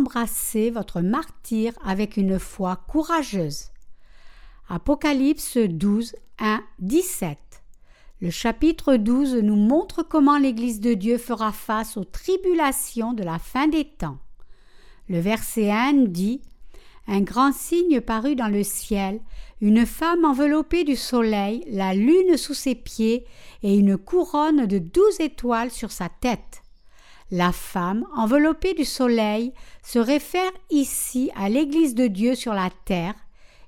embrasser votre martyr avec une foi courageuse. Apocalypse 12, 1, 17. Le chapitre 12 nous montre comment l'Église de Dieu fera face aux tribulations de la fin des temps. Le verset 1 dit Un grand signe parut dans le ciel, une femme enveloppée du soleil, la lune sous ses pieds et une couronne de douze étoiles sur sa tête. La femme enveloppée du soleil se réfère ici à l'Église de Dieu sur la terre,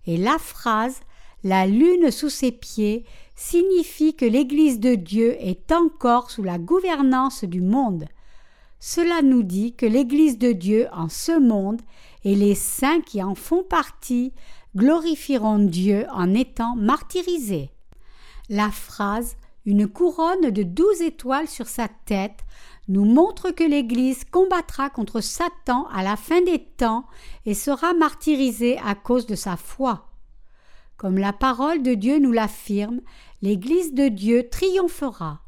et la phrase La lune sous ses pieds signifie que l'Église de Dieu est encore sous la gouvernance du monde. Cela nous dit que l'Église de Dieu en ce monde et les saints qui en font partie glorifieront Dieu en étant martyrisés. La phrase une couronne de douze étoiles sur sa tête nous montre que l'Église combattra contre Satan à la fin des temps et sera martyrisée à cause de sa foi. Comme la parole de Dieu nous l'affirme, l'Église de Dieu triomphera.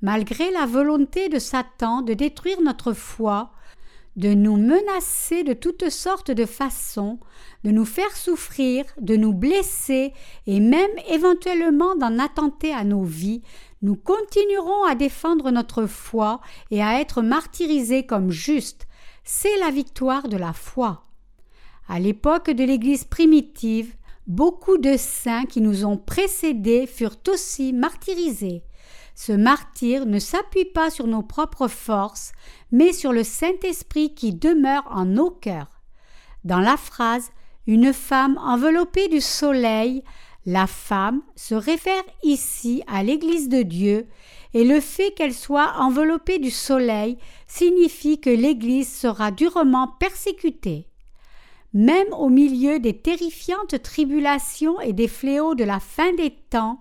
Malgré la volonté de Satan de détruire notre foi, de nous menacer de toutes sortes de façons, de nous faire souffrir, de nous blesser et même éventuellement d'en attenter à nos vies, nous continuerons à défendre notre foi et à être martyrisés comme justes. C'est la victoire de la foi. À l'époque de l'Église primitive, Beaucoup de saints qui nous ont précédés furent aussi martyrisés. Ce martyr ne s'appuie pas sur nos propres forces, mais sur le Saint-Esprit qui demeure en nos cœurs. Dans la phrase Une femme enveloppée du soleil, la femme se réfère ici à l'Église de Dieu, et le fait qu'elle soit enveloppée du soleil signifie que l'Église sera durement persécutée. Même au milieu des terrifiantes tribulations et des fléaux de la fin des temps,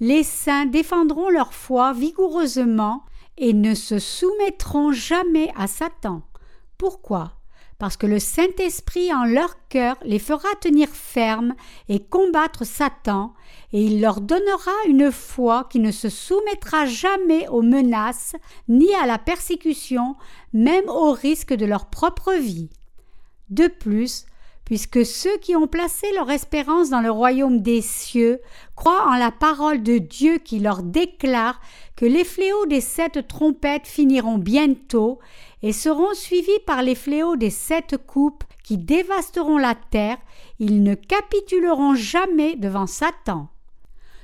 les saints défendront leur foi vigoureusement et ne se soumettront jamais à Satan. Pourquoi? Parce que le Saint-Esprit en leur cœur les fera tenir fermes et combattre Satan, et il leur donnera une foi qui ne se soumettra jamais aux menaces ni à la persécution, même au risque de leur propre vie. De plus, puisque ceux qui ont placé leur espérance dans le royaume des cieux croient en la parole de Dieu qui leur déclare que les fléaux des sept trompettes finiront bientôt et seront suivis par les fléaux des sept coupes qui dévasteront la terre, ils ne capituleront jamais devant Satan.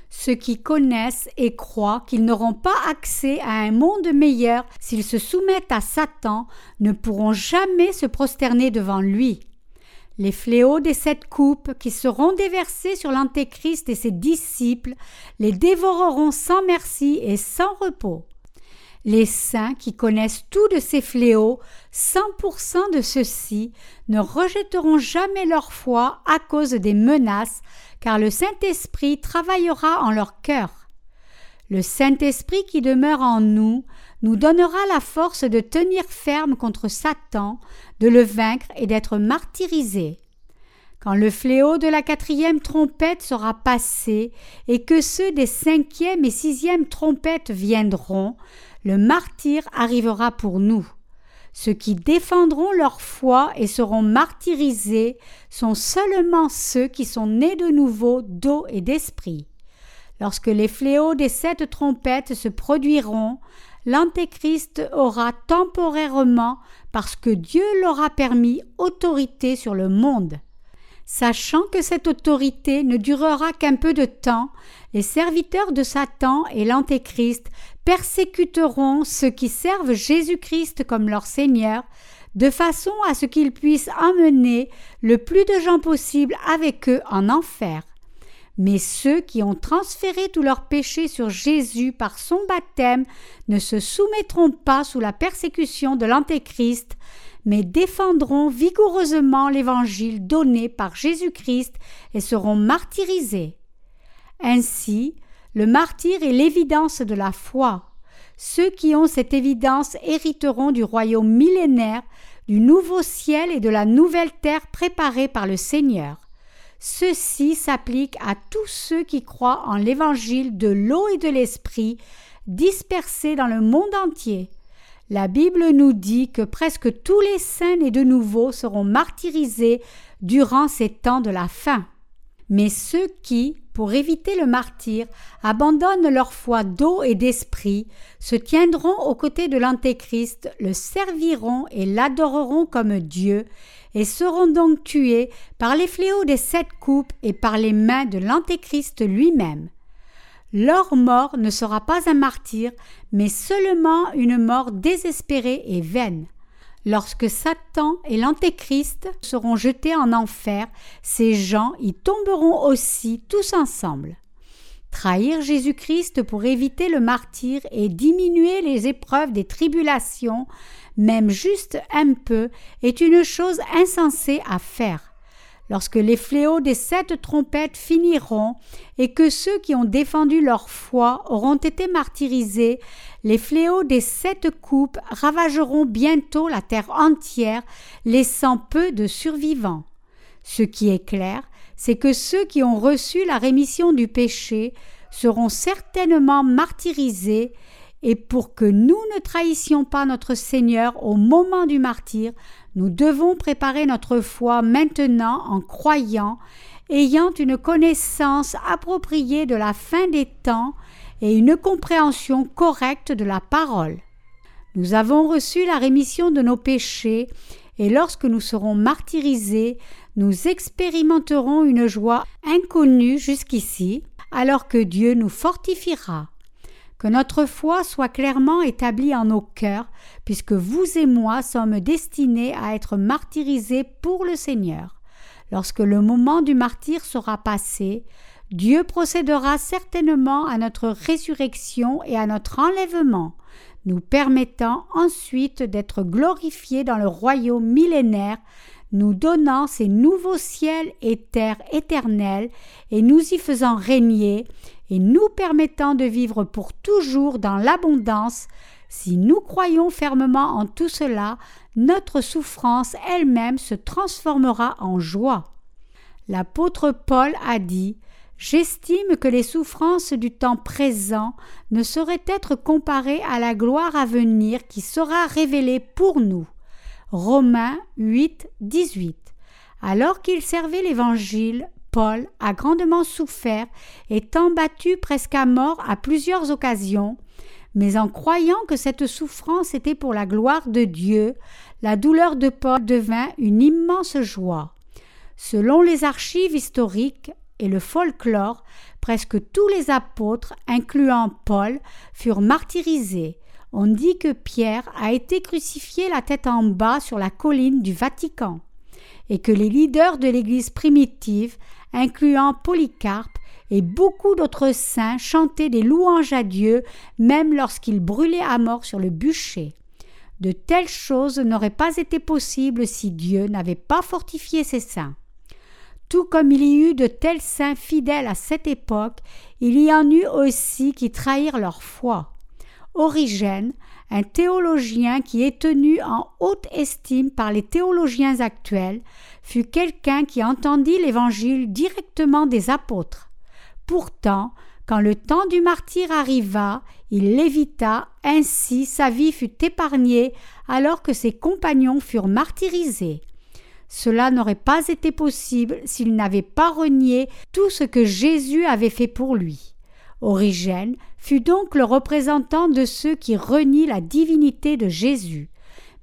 Ceux qui connaissent et croient qu'ils n'auront pas accès à un monde meilleur s'ils se soumettent à Satan ne pourront jamais se prosterner devant lui. Les fléaux des sept coupes qui seront déversés sur l'Antéchrist et ses disciples les dévoreront sans merci et sans repos. Les saints qui connaissent tout de ces fléaux, cent pour cent de ceux-ci, ne rejetteront jamais leur foi à cause des menaces, car le Saint-Esprit travaillera en leur cœur. Le Saint-Esprit qui demeure en nous nous donnera la force de tenir ferme contre Satan, de le vaincre et d'être martyrisé. Quand le fléau de la quatrième trompette sera passé et que ceux des cinquième et sixième trompettes viendront, le martyr arrivera pour nous. Ceux qui défendront leur foi et seront martyrisés sont seulement ceux qui sont nés de nouveau d'eau et d'esprit. Lorsque les fléaux des sept trompettes se produiront, l'Antéchrist aura temporairement, parce que Dieu l'aura permis, autorité sur le monde. Sachant que cette autorité ne durera qu'un peu de temps, les serviteurs de Satan et l'Antéchrist persécuteront ceux qui servent Jésus-Christ comme leur Seigneur, de façon à ce qu'ils puissent emmener le plus de gens possible avec eux en enfer. Mais ceux qui ont transféré tous leurs péchés sur Jésus par son baptême ne se soumettront pas sous la persécution de l'Antéchrist, mais défendront vigoureusement l'Évangile donné par Jésus-Christ et seront martyrisés. Ainsi, le martyr est l'évidence de la foi. Ceux qui ont cette évidence hériteront du royaume millénaire, du nouveau ciel et de la nouvelle terre préparée par le Seigneur. Ceci s'applique à tous ceux qui croient en l'évangile de l'eau et de l'esprit dispersés dans le monde entier. La Bible nous dit que presque tous les saints nés de nouveau seront martyrisés durant ces temps de la fin. Mais ceux qui, pour éviter le martyr, abandonnent leur foi d'eau et d'esprit, se tiendront aux côtés de l'Antéchrist, le serviront et l'adoreront comme Dieu, et seront donc tués par les fléaux des sept coupes et par les mains de l'Antéchrist lui-même. Leur mort ne sera pas un martyr, mais seulement une mort désespérée et vaine. Lorsque Satan et l'Antéchrist seront jetés en enfer, ces gens y tomberont aussi tous ensemble. Trahir Jésus-Christ pour éviter le martyr et diminuer les épreuves des tribulations, même juste un peu, est une chose insensée à faire lorsque les fléaux des sept trompettes finiront et que ceux qui ont défendu leur foi auront été martyrisés, les fléaux des sept coupes ravageront bientôt la terre entière, laissant peu de survivants. Ce qui est clair, c'est que ceux qui ont reçu la rémission du péché seront certainement martyrisés et pour que nous ne trahissions pas notre Seigneur au moment du martyr, nous devons préparer notre foi maintenant en croyant, ayant une connaissance appropriée de la fin des temps et une compréhension correcte de la parole. Nous avons reçu la rémission de nos péchés, et lorsque nous serons martyrisés, nous expérimenterons une joie inconnue jusqu'ici, alors que Dieu nous fortifiera que notre foi soit clairement établie en nos cœurs, puisque vous et moi sommes destinés à être martyrisés pour le Seigneur. Lorsque le moment du martyr sera passé, Dieu procédera certainement à notre résurrection et à notre enlèvement, nous permettant ensuite d'être glorifiés dans le royaume millénaire, nous donnant ces nouveaux ciels et terres éternels, et nous y faisant régner, et nous permettant de vivre pour toujours dans l'abondance, si nous croyons fermement en tout cela, notre souffrance elle-même se transformera en joie. L'apôtre Paul a dit J'estime que les souffrances du temps présent ne sauraient être comparées à la gloire à venir qui sera révélée pour nous. Romains 8, 18. Alors qu'il servait l'Évangile, Paul a grandement souffert, étant battu presque à mort à plusieurs occasions, mais en croyant que cette souffrance était pour la gloire de Dieu, la douleur de Paul devint une immense joie. Selon les archives historiques et le folklore, presque tous les apôtres, incluant Paul, furent martyrisés. On dit que Pierre a été crucifié la tête en bas sur la colline du Vatican, et que les leaders de l'Église primitive incluant Polycarpe et beaucoup d'autres saints, chantaient des louanges à Dieu, même lorsqu'ils brûlaient à mort sur le bûcher. De telles choses n'auraient pas été possibles si Dieu n'avait pas fortifié ses saints. Tout comme il y eut de tels saints fidèles à cette époque, il y en eut aussi qui trahirent leur foi. Origène, un théologien qui est tenu en haute estime par les théologiens actuels, fut quelqu'un qui entendit l'Évangile directement des apôtres. Pourtant, quand le temps du martyr arriva, il l'évita, ainsi sa vie fut épargnée alors que ses compagnons furent martyrisés. Cela n'aurait pas été possible s'il n'avait pas renié tout ce que Jésus avait fait pour lui. Origène fut donc le représentant de ceux qui renient la divinité de Jésus.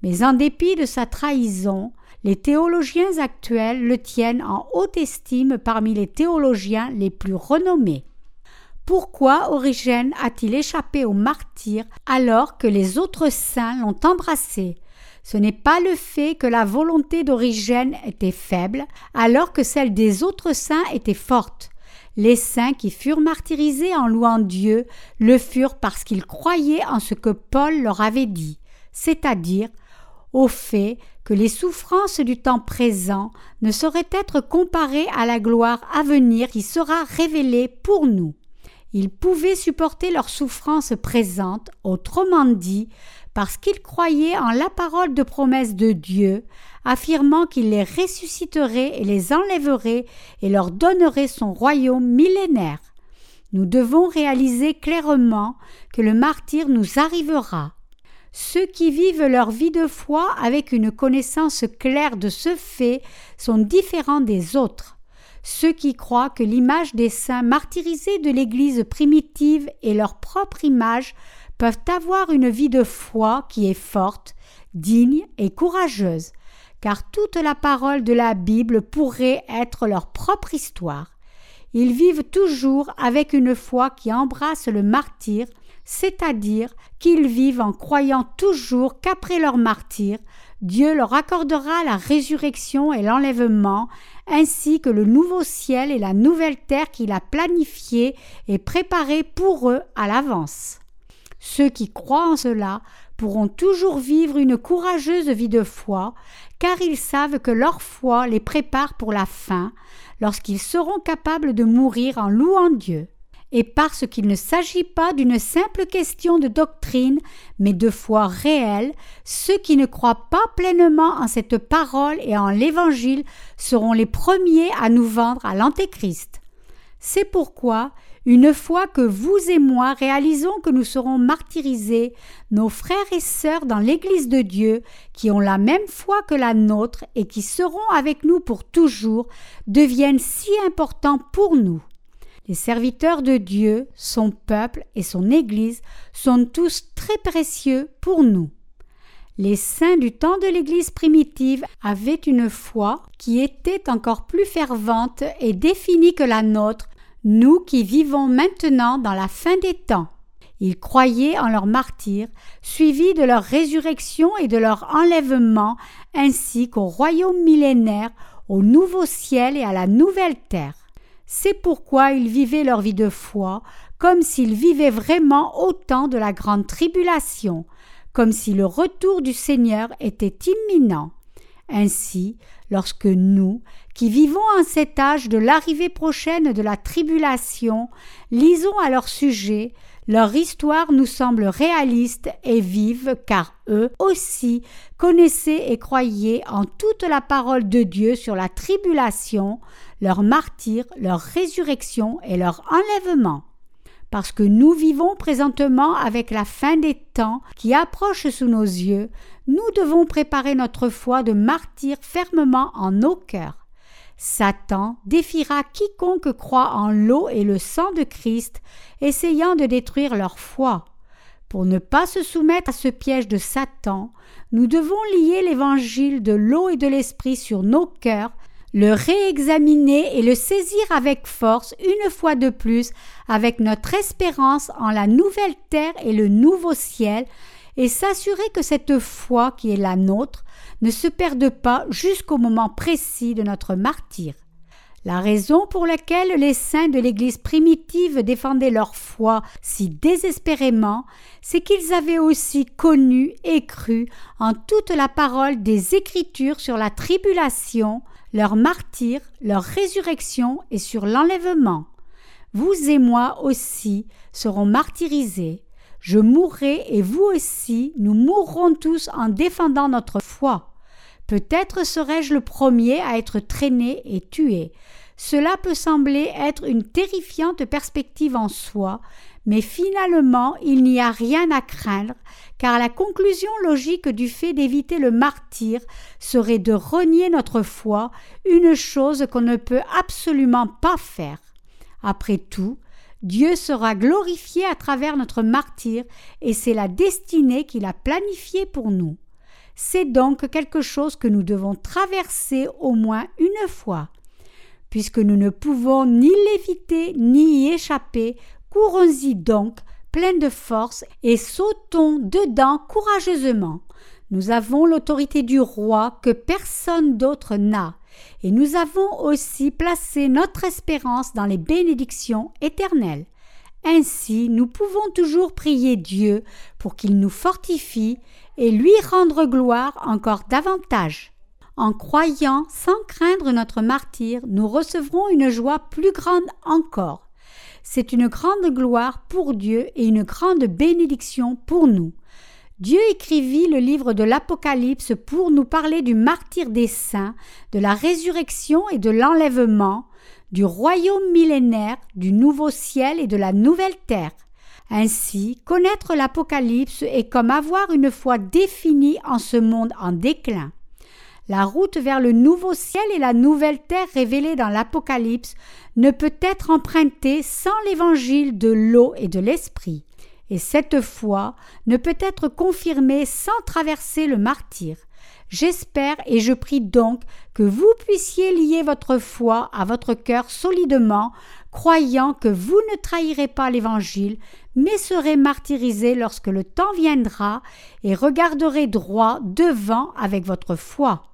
Mais en dépit de sa trahison, les théologiens actuels le tiennent en haute estime parmi les théologiens les plus renommés. Pourquoi Origène a-t-il échappé au martyr alors que les autres saints l'ont embrassé? Ce n'est pas le fait que la volonté d'Origène était faible alors que celle des autres saints était forte. Les saints qui furent martyrisés en louant Dieu le furent parce qu'ils croyaient en ce que Paul leur avait dit, c'est-à-dire au fait que les souffrances du temps présent ne sauraient être comparées à la gloire à venir qui sera révélée pour nous. Ils pouvaient supporter leurs souffrances présentes, autrement dit, parce qu'ils croyaient en la parole de promesse de Dieu, affirmant qu'il les ressusciterait et les enlèverait et leur donnerait son royaume millénaire. Nous devons réaliser clairement que le martyr nous arrivera. Ceux qui vivent leur vie de foi avec une connaissance claire de ce fait sont différents des autres. Ceux qui croient que l'image des saints martyrisés de l'Église primitive est leur propre image peuvent avoir une vie de foi qui est forte, digne et courageuse, car toute la parole de la Bible pourrait être leur propre histoire. Ils vivent toujours avec une foi qui embrasse le martyr, c'est-à-dire qu'ils vivent en croyant toujours qu'après leur martyr, Dieu leur accordera la résurrection et l'enlèvement, ainsi que le nouveau ciel et la nouvelle terre qu'il a planifié et préparé pour eux à l'avance. Ceux qui croient en cela pourront toujours vivre une courageuse vie de foi, car ils savent que leur foi les prépare pour la fin, lorsqu'ils seront capables de mourir en louant Dieu et parce qu'il ne s'agit pas d'une simple question de doctrine, mais de foi réelle, ceux qui ne croient pas pleinement en cette parole et en l'Évangile seront les premiers à nous vendre à l'Antéchrist. C'est pourquoi, une fois que vous et moi réalisons que nous serons martyrisés, nos frères et sœurs dans l'Église de Dieu, qui ont la même foi que la nôtre et qui seront avec nous pour toujours, deviennent si importants pour nous. Les serviteurs de Dieu, son peuple et son Église sont tous très précieux pour nous. Les saints du temps de l'Église primitive avaient une foi qui était encore plus fervente et définie que la nôtre, nous qui vivons maintenant dans la fin des temps. Ils croyaient en leur martyr, suivis de leur résurrection et de leur enlèvement, ainsi qu'au royaume millénaire, au nouveau ciel et à la nouvelle terre. C'est pourquoi ils vivaient leur vie de foi comme s'ils vivaient vraiment au temps de la grande tribulation, comme si le retour du Seigneur était imminent. Ainsi, lorsque nous, qui vivons en cet âge de l'arrivée prochaine de la tribulation, lisons à leur sujet, leur histoire nous semble réaliste et vive car eux aussi connaissaient et croyaient en toute la parole de Dieu sur la tribulation, leur martyr, leur résurrection et leur enlèvement. Parce que nous vivons présentement avec la fin des temps qui approche sous nos yeux, nous devons préparer notre foi de martyr fermement en nos cœurs. Satan défiera quiconque croit en l'eau et le sang de Christ, essayant de détruire leur foi. Pour ne pas se soumettre à ce piège de Satan, nous devons lier l'évangile de l'eau et de l'esprit sur nos cœurs, le réexaminer et le saisir avec force une fois de plus avec notre espérance en la nouvelle terre et le nouveau ciel, et s'assurer que cette foi qui est la nôtre ne se perde pas jusqu'au moment précis de notre martyr. La raison pour laquelle les saints de l'Église primitive défendaient leur foi si désespérément, c'est qu'ils avaient aussi connu et cru en toute la parole des Écritures sur la tribulation, leur martyr, leur résurrection et sur l'enlèvement. Vous et moi aussi serons martyrisés. Je mourrai et vous aussi, nous mourrons tous en défendant notre foi. Peut-être serai-je le premier à être traîné et tué. Cela peut sembler être une terrifiante perspective en soi, mais finalement il n'y a rien à craindre, car la conclusion logique du fait d'éviter le martyr serait de renier notre foi, une chose qu'on ne peut absolument pas faire. Après tout, Dieu sera glorifié à travers notre martyr et c'est la destinée qu'il a planifiée pour nous. C'est donc quelque chose que nous devons traverser au moins une fois. Puisque nous ne pouvons ni l'éviter ni y échapper, courons-y donc, plein de force, et sautons dedans courageusement. Nous avons l'autorité du roi que personne d'autre n'a et nous avons aussi placé notre espérance dans les bénédictions éternelles. Ainsi, nous pouvons toujours prier Dieu pour qu'il nous fortifie et lui rendre gloire encore davantage. En croyant sans craindre notre martyr, nous recevrons une joie plus grande encore. C'est une grande gloire pour Dieu et une grande bénédiction pour nous. Dieu écrivit le livre de l'Apocalypse pour nous parler du martyr des saints, de la résurrection et de l'enlèvement, du royaume millénaire, du nouveau ciel et de la nouvelle terre. Ainsi, connaître l'Apocalypse est comme avoir une foi définie en ce monde en déclin. La route vers le nouveau ciel et la nouvelle terre révélée dans l'Apocalypse ne peut être empruntée sans l'évangile de l'eau et de l'esprit. Et cette foi ne peut être confirmée sans traverser le martyr. J'espère et je prie donc que vous puissiez lier votre foi à votre cœur solidement, croyant que vous ne trahirez pas l'Évangile, mais serez martyrisé lorsque le temps viendra et regarderez droit devant avec votre foi.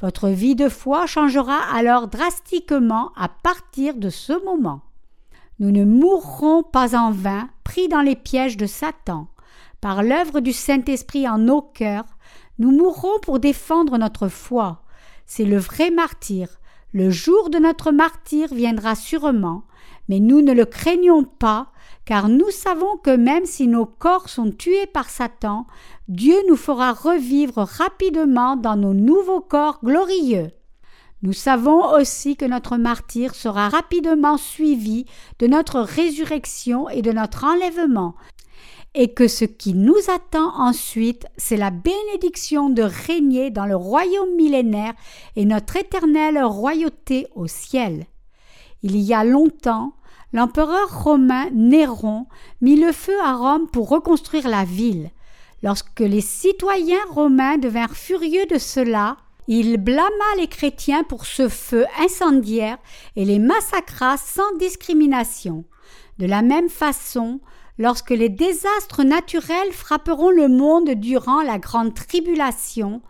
Votre vie de foi changera alors drastiquement à partir de ce moment. Nous ne mourrons pas en vain, pris dans les pièges de Satan. Par l'œuvre du Saint-Esprit en nos cœurs, nous mourrons pour défendre notre foi. C'est le vrai martyr. Le jour de notre martyr viendra sûrement, mais nous ne le craignons pas, car nous savons que même si nos corps sont tués par Satan, Dieu nous fera revivre rapidement dans nos nouveaux corps glorieux. Nous savons aussi que notre martyr sera rapidement suivi de notre résurrection et de notre enlèvement, et que ce qui nous attend ensuite, c'est la bénédiction de régner dans le royaume millénaire et notre éternelle royauté au ciel. Il y a longtemps, l'empereur romain Néron mit le feu à Rome pour reconstruire la ville. Lorsque les citoyens romains devinrent furieux de cela, il blâma les chrétiens pour ce feu incendiaire et les massacra sans discrimination. De la même façon, lorsque les désastres naturels frapperont le monde durant la grande tribulation,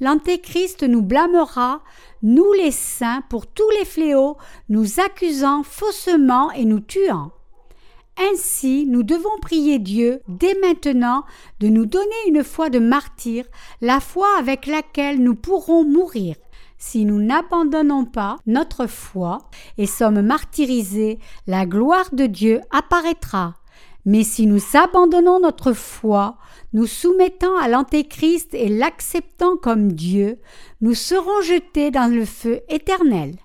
l'Antéchrist nous blâmera, nous les saints, pour tous les fléaux, nous accusant faussement et nous tuant. Ainsi, nous devons prier Dieu dès maintenant de nous donner une foi de martyr, la foi avec laquelle nous pourrons mourir. Si nous n'abandonnons pas notre foi et sommes martyrisés, la gloire de Dieu apparaîtra. Mais si nous abandonnons notre foi, nous soumettant à l'Antéchrist et l'acceptant comme Dieu, nous serons jetés dans le feu éternel.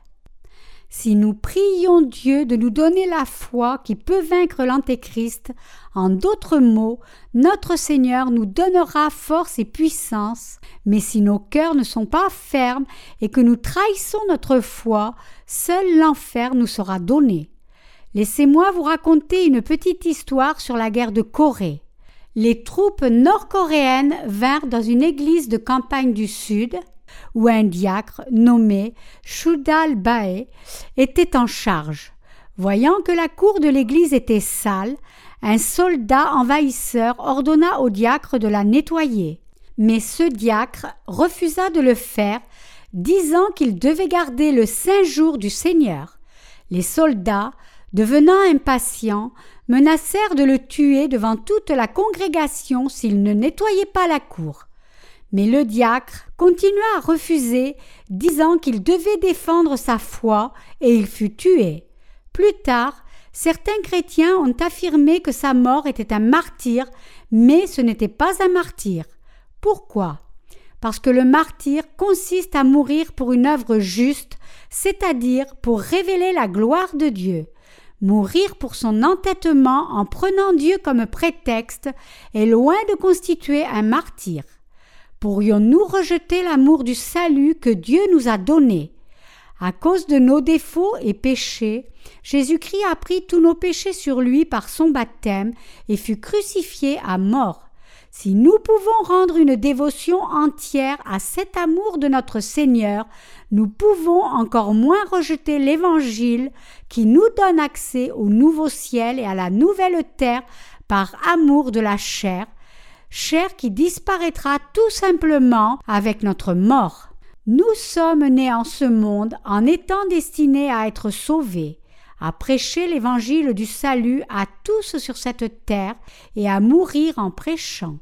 Si nous prions Dieu de nous donner la foi qui peut vaincre l'Antéchrist, en d'autres mots, notre Seigneur nous donnera force et puissance, mais si nos cœurs ne sont pas fermes et que nous trahissons notre foi, seul l'enfer nous sera donné. Laissez-moi vous raconter une petite histoire sur la guerre de Corée. Les troupes nord-coréennes vinrent dans une église de campagne du Sud, où un diacre nommé Shudal Bae était en charge. Voyant que la cour de l'église était sale, un soldat envahisseur ordonna au diacre de la nettoyer. Mais ce diacre refusa de le faire, disant qu'il devait garder le saint jour du Seigneur. Les soldats devenant impatients, menacèrent de le tuer devant toute la congrégation s'il ne nettoyait pas la cour. Mais le diacre continua à refuser, disant qu'il devait défendre sa foi, et il fut tué. Plus tard, certains chrétiens ont affirmé que sa mort était un martyr, mais ce n'était pas un martyr. Pourquoi? Parce que le martyr consiste à mourir pour une œuvre juste, c'est-à-dire pour révéler la gloire de Dieu. Mourir pour son entêtement en prenant Dieu comme prétexte est loin de constituer un martyr. Pourrions-nous rejeter l'amour du salut que Dieu nous a donné? À cause de nos défauts et péchés, Jésus-Christ a pris tous nos péchés sur lui par son baptême et fut crucifié à mort. Si nous pouvons rendre une dévotion entière à cet amour de notre Seigneur, nous pouvons encore moins rejeter l'Évangile qui nous donne accès au nouveau ciel et à la nouvelle terre par amour de la chair, chair qui disparaîtra tout simplement avec notre mort. Nous sommes nés en ce monde en étant destinés à être sauvés, à prêcher l'évangile du salut à tous sur cette terre et à mourir en prêchant.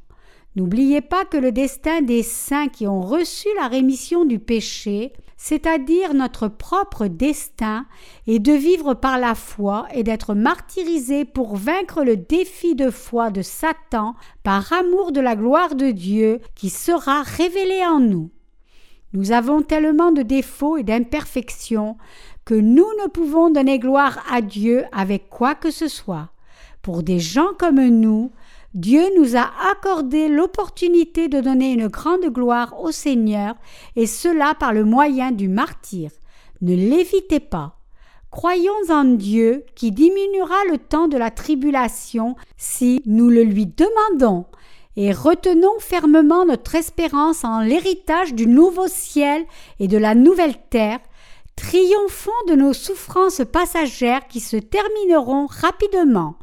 N'oubliez pas que le destin des saints qui ont reçu la rémission du péché, c'est-à-dire notre propre destin, est de vivre par la foi et d'être martyrisés pour vaincre le défi de foi de Satan par amour de la gloire de Dieu qui sera révélée en nous. Nous avons tellement de défauts et d'imperfections que nous ne pouvons donner gloire à Dieu avec quoi que ce soit. Pour des gens comme nous, Dieu nous a accordé l'opportunité de donner une grande gloire au Seigneur, et cela par le moyen du martyr. Ne l'évitez pas. Croyons en Dieu qui diminuera le temps de la tribulation si nous le lui demandons, et retenons fermement notre espérance en l'héritage du nouveau ciel et de la nouvelle terre, triomphons de nos souffrances passagères qui se termineront rapidement.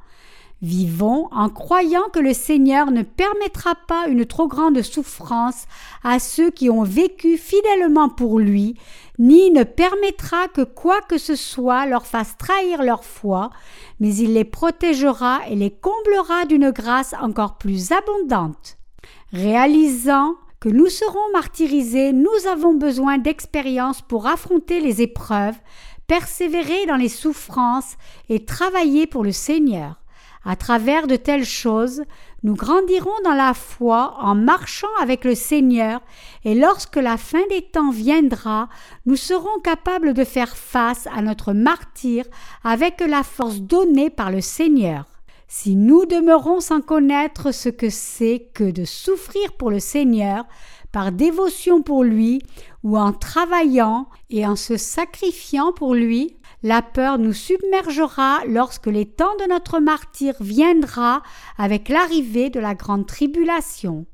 Vivons en croyant que le Seigneur ne permettra pas une trop grande souffrance à ceux qui ont vécu fidèlement pour lui, ni ne permettra que quoi que ce soit leur fasse trahir leur foi, mais il les protégera et les comblera d'une grâce encore plus abondante. Réalisant que nous serons martyrisés, nous avons besoin d'expérience pour affronter les épreuves, persévérer dans les souffrances et travailler pour le Seigneur. À travers de telles choses, nous grandirons dans la foi en marchant avec le Seigneur, et lorsque la fin des temps viendra, nous serons capables de faire face à notre martyr avec la force donnée par le Seigneur. Si nous demeurons sans connaître ce que c'est que de souffrir pour le Seigneur, par dévotion pour lui, ou en travaillant et en se sacrifiant pour lui, la peur nous submergera lorsque les temps de notre martyr viendra avec l'arrivée de la grande tribulation.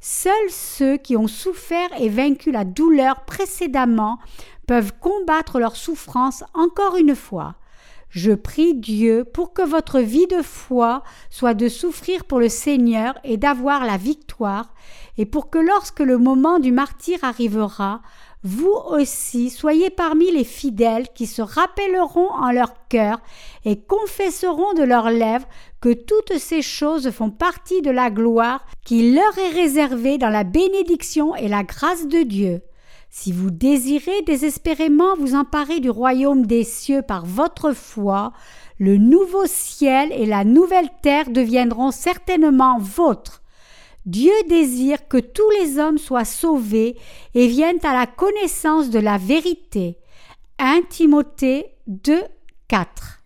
Seuls ceux qui ont souffert et vaincu la douleur précédemment peuvent combattre leur souffrance encore une fois. Je prie Dieu pour que votre vie de foi soit de souffrir pour le Seigneur et d'avoir la victoire, et pour que lorsque le moment du martyr arrivera, vous aussi soyez parmi les fidèles qui se rappelleront en leur cœur et confesseront de leurs lèvres que toutes ces choses font partie de la gloire qui leur est réservée dans la bénédiction et la grâce de Dieu. Si vous désirez désespérément vous emparer du royaume des cieux par votre foi, le nouveau ciel et la nouvelle terre deviendront certainement vôtres. Dieu désire que tous les hommes soient sauvés et viennent à la connaissance de la vérité. 1 Timothée 2, 4.